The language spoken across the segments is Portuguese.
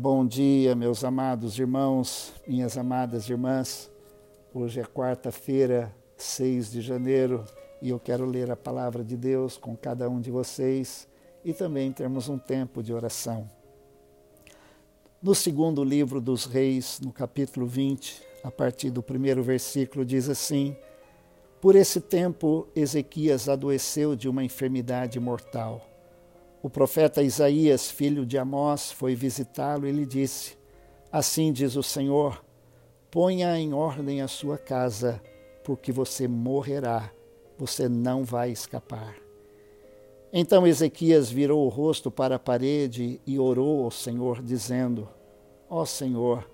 Bom dia, meus amados irmãos, minhas amadas irmãs. Hoje é quarta-feira, 6 de janeiro, e eu quero ler a palavra de Deus com cada um de vocês e também termos um tempo de oração. No segundo livro dos Reis, no capítulo 20, a partir do primeiro versículo, diz assim: Por esse tempo, Ezequias adoeceu de uma enfermidade mortal o profeta Isaías, filho de Amós, foi visitá-lo e lhe disse: Assim diz o Senhor: ponha em ordem a sua casa, porque você morrerá, você não vai escapar. Então Ezequias virou o rosto para a parede e orou ao Senhor, dizendo: Ó oh Senhor,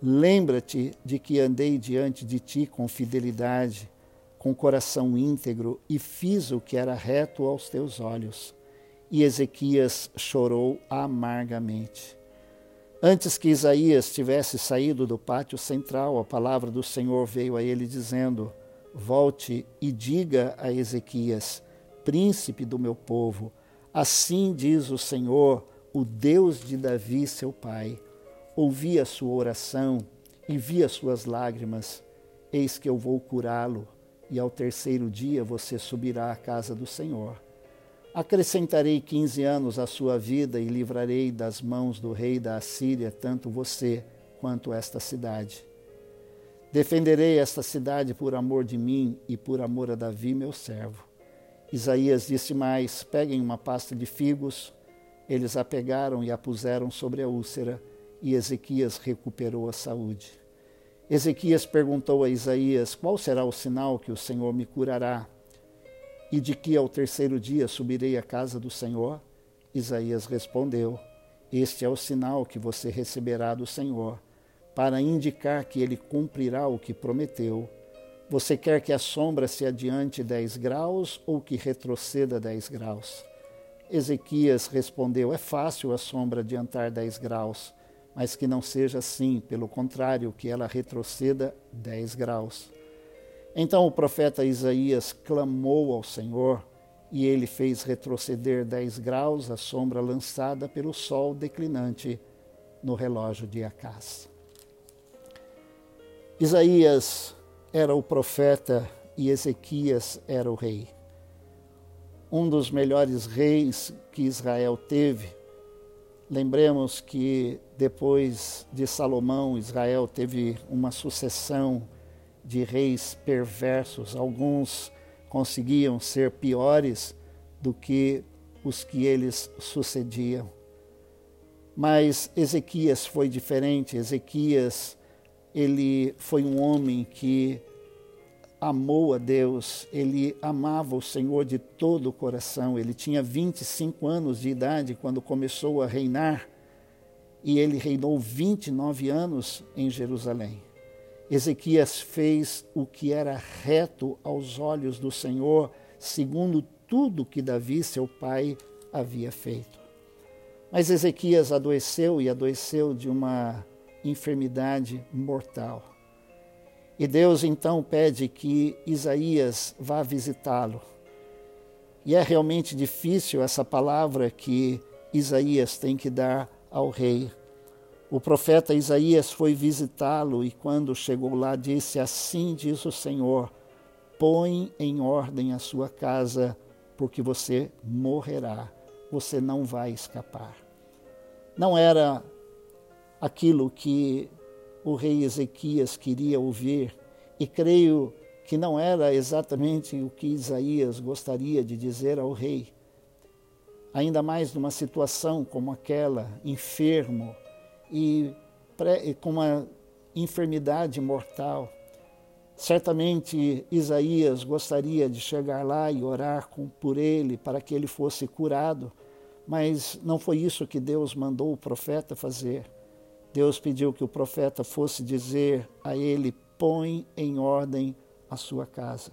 lembra-te de que andei diante de ti com fidelidade, com coração íntegro e fiz o que era reto aos teus olhos e Ezequias chorou amargamente. Antes que Isaías tivesse saído do pátio central, a palavra do Senhor veio a ele dizendo: Volte e diga a Ezequias, príncipe do meu povo, assim diz o Senhor, o Deus de Davi, seu pai. Ouvi a sua oração e vi as suas lágrimas. Eis que eu vou curá-lo, e ao terceiro dia você subirá à casa do Senhor. Acrescentarei quinze anos à sua vida e livrarei das mãos do rei da Assíria tanto você quanto esta cidade. Defenderei esta cidade por amor de mim e por amor a Davi, meu servo. Isaías disse mais: Peguem uma pasta de figos. Eles a pegaram e a puseram sobre a úlcera, e Ezequias recuperou a saúde. Ezequias perguntou a Isaías: Qual será o sinal que o Senhor me curará? E de que ao terceiro dia subirei à casa do Senhor? Isaías respondeu: Este é o sinal que você receberá do Senhor, para indicar que ele cumprirá o que prometeu. Você quer que a sombra se adiante dez graus ou que retroceda dez graus? Ezequias respondeu: É fácil a sombra adiantar dez graus, mas que não seja assim, pelo contrário, que ela retroceda dez graus. Então o profeta Isaías clamou ao Senhor e ele fez retroceder dez graus a sombra lançada pelo sol declinante no relógio de Acás. Isaías era o profeta e Ezequias era o rei. Um dos melhores reis que Israel teve. Lembremos que depois de Salomão, Israel teve uma sucessão de reis perversos. Alguns conseguiam ser piores do que os que eles sucediam. Mas Ezequias foi diferente. Ezequias, ele foi um homem que amou a Deus, ele amava o Senhor de todo o coração. Ele tinha 25 anos de idade quando começou a reinar e ele reinou 29 anos em Jerusalém. Ezequias fez o que era reto aos olhos do Senhor, segundo tudo que Davi, seu pai, havia feito. Mas Ezequias adoeceu e adoeceu de uma enfermidade mortal. E Deus então pede que Isaías vá visitá-lo. E é realmente difícil essa palavra que Isaías tem que dar ao rei. O profeta Isaías foi visitá-lo e, quando chegou lá, disse: Assim diz o Senhor: põe em ordem a sua casa, porque você morrerá, você não vai escapar. Não era aquilo que o rei Ezequias queria ouvir, e creio que não era exatamente o que Isaías gostaria de dizer ao rei. Ainda mais numa situação como aquela, enfermo, e, com uma enfermidade mortal. Certamente Isaías gostaria de chegar lá e orar com, por ele para que ele fosse curado, mas não foi isso que Deus mandou o profeta fazer. Deus pediu que o profeta fosse dizer a ele: põe em ordem a sua casa.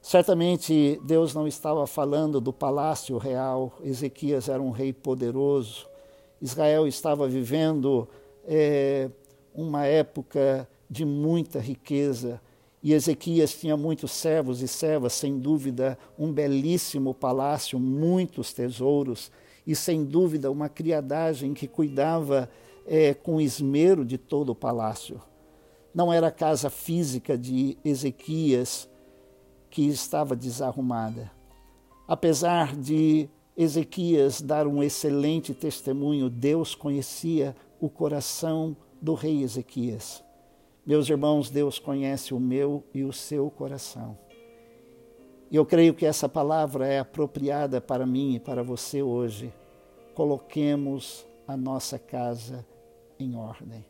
Certamente Deus não estava falando do palácio real, Ezequias era um rei poderoso, Israel estava vivendo é, uma época de muita riqueza e Ezequias tinha muitos servos e servas, sem dúvida, um belíssimo palácio, muitos tesouros e, sem dúvida, uma criadagem que cuidava é, com esmero de todo o palácio. Não era a casa física de Ezequias que estava desarrumada. Apesar de Ezequias dar um excelente testemunho, Deus conhecia o coração do rei Ezequias. Meus irmãos, Deus conhece o meu e o seu coração. E eu creio que essa palavra é apropriada para mim e para você hoje. Coloquemos a nossa casa em ordem.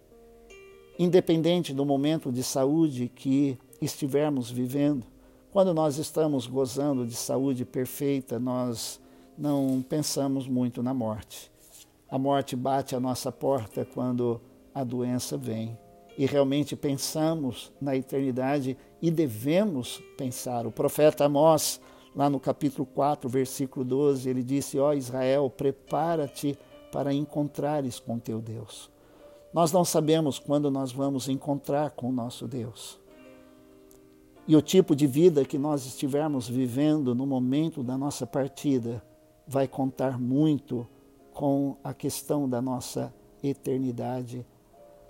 Independente do momento de saúde que estivermos vivendo, quando nós estamos gozando de saúde perfeita, nós não pensamos muito na morte. A morte bate à nossa porta quando a doença vem. E realmente pensamos na eternidade e devemos pensar. O profeta Amós, lá no capítulo 4, versículo 12, ele disse: Ó oh Israel, prepara-te para encontrares com teu Deus. Nós não sabemos quando nós vamos encontrar com o nosso Deus. E o tipo de vida que nós estivermos vivendo no momento da nossa partida vai contar muito com a questão da nossa eternidade.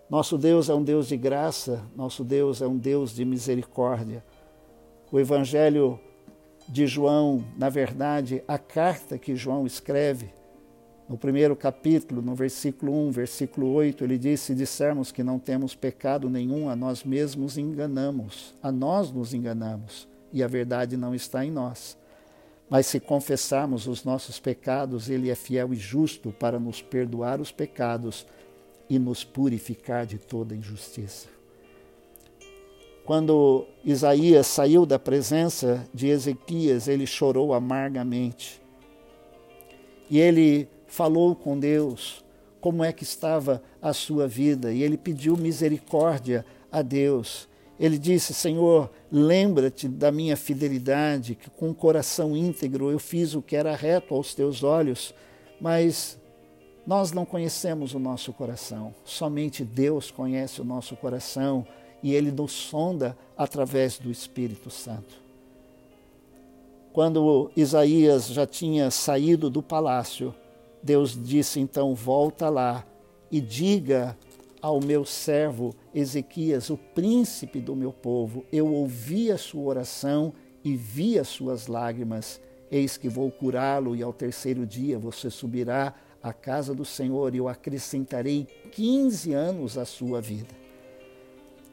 Nosso Deus é um Deus de graça, nosso Deus é um Deus de misericórdia. O Evangelho de João, na verdade, a carta que João escreve, no primeiro capítulo, no versículo 1, versículo 8, ele diz: Se dissermos que não temos pecado nenhum, a nós mesmos enganamos, a nós nos enganamos, e a verdade não está em nós. Mas se confessarmos os nossos pecados, Ele é fiel e justo para nos perdoar os pecados e nos purificar de toda injustiça. Quando Isaías saiu da presença de Ezequias, ele chorou amargamente. E ele falou com Deus como é que estava a sua vida e ele pediu misericórdia a Deus. Ele disse: Senhor, lembra-te da minha fidelidade, que com o coração íntegro eu fiz o que era reto aos teus olhos, mas nós não conhecemos o nosso coração, somente Deus conhece o nosso coração e ele nos sonda através do Espírito Santo. Quando Isaías já tinha saído do palácio, Deus disse então: volta lá e diga ao meu servo Ezequias, o príncipe do meu povo, eu ouvi a sua oração e vi as suas lágrimas. Eis que vou curá-lo, e ao terceiro dia você subirá à casa do Senhor, e eu acrescentarei 15 anos à sua vida.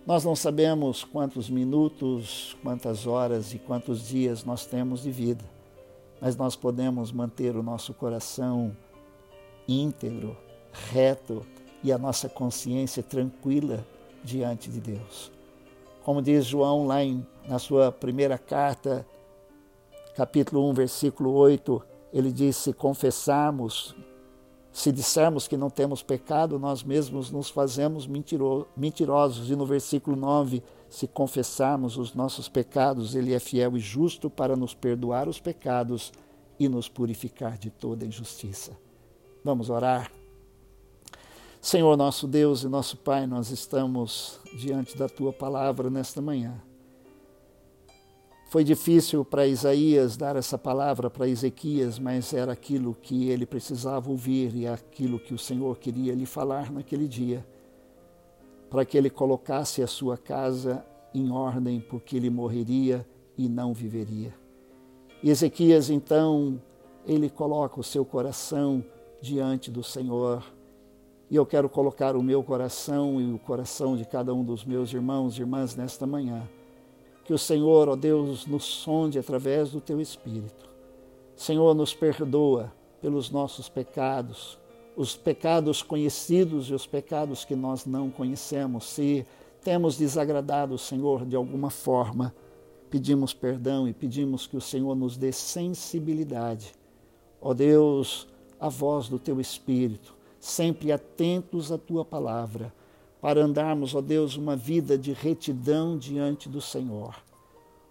Nós não sabemos quantos minutos, quantas horas e quantos dias nós temos de vida, mas nós podemos manter o nosso coração íntegro, reto e a nossa consciência tranquila diante de Deus. Como diz João lá em, na sua primeira carta, capítulo 1, versículo 8, ele diz: Se confessarmos, se dissermos que não temos pecado, nós mesmos nos fazemos mentiro, mentirosos. E no versículo 9, se confessarmos os nossos pecados, ele é fiel e justo para nos perdoar os pecados e nos purificar de toda injustiça. Vamos orar. Senhor nosso Deus e nosso Pai, nós estamos diante da tua palavra nesta manhã. Foi difícil para Isaías dar essa palavra para Ezequias, mas era aquilo que ele precisava ouvir e aquilo que o Senhor queria lhe falar naquele dia, para que ele colocasse a sua casa em ordem, porque ele morreria e não viveria. E Ezequias, então, ele coloca o seu coração diante do Senhor. E eu quero colocar o meu coração e o coração de cada um dos meus irmãos e irmãs nesta manhã. Que o Senhor, ó Deus, nos sonde através do teu Espírito. Senhor, nos perdoa pelos nossos pecados, os pecados conhecidos e os pecados que nós não conhecemos. Se temos desagradado o Senhor de alguma forma, pedimos perdão e pedimos que o Senhor nos dê sensibilidade. Ó Deus, a voz do teu Espírito, sempre atentos à tua palavra, para andarmos, ó Deus, uma vida de retidão diante do Senhor.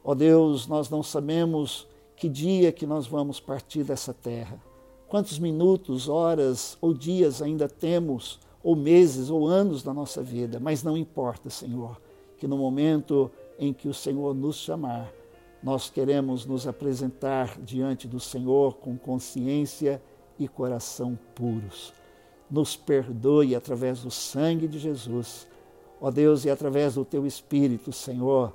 Ó Deus, nós não sabemos que dia que nós vamos partir dessa terra. Quantos minutos, horas ou dias ainda temos, ou meses ou anos da nossa vida, mas não importa, Senhor, que no momento em que o Senhor nos chamar, nós queremos nos apresentar diante do Senhor com consciência e coração puros. Nos perdoe através do sangue de Jesus. Ó Deus, e através do teu Espírito, Senhor,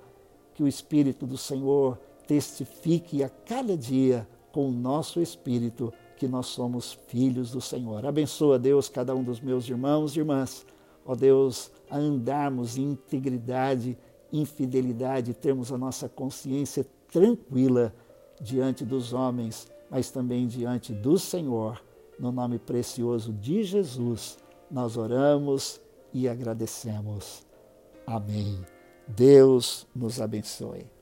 que o Espírito do Senhor testifique a cada dia com o nosso espírito que nós somos filhos do Senhor. Abençoa, Deus, cada um dos meus irmãos e irmãs. Ó Deus, a andarmos em integridade, em fidelidade, termos a nossa consciência tranquila diante dos homens, mas também diante do Senhor. No nome precioso de Jesus, nós oramos e agradecemos. Amém. Deus nos abençoe.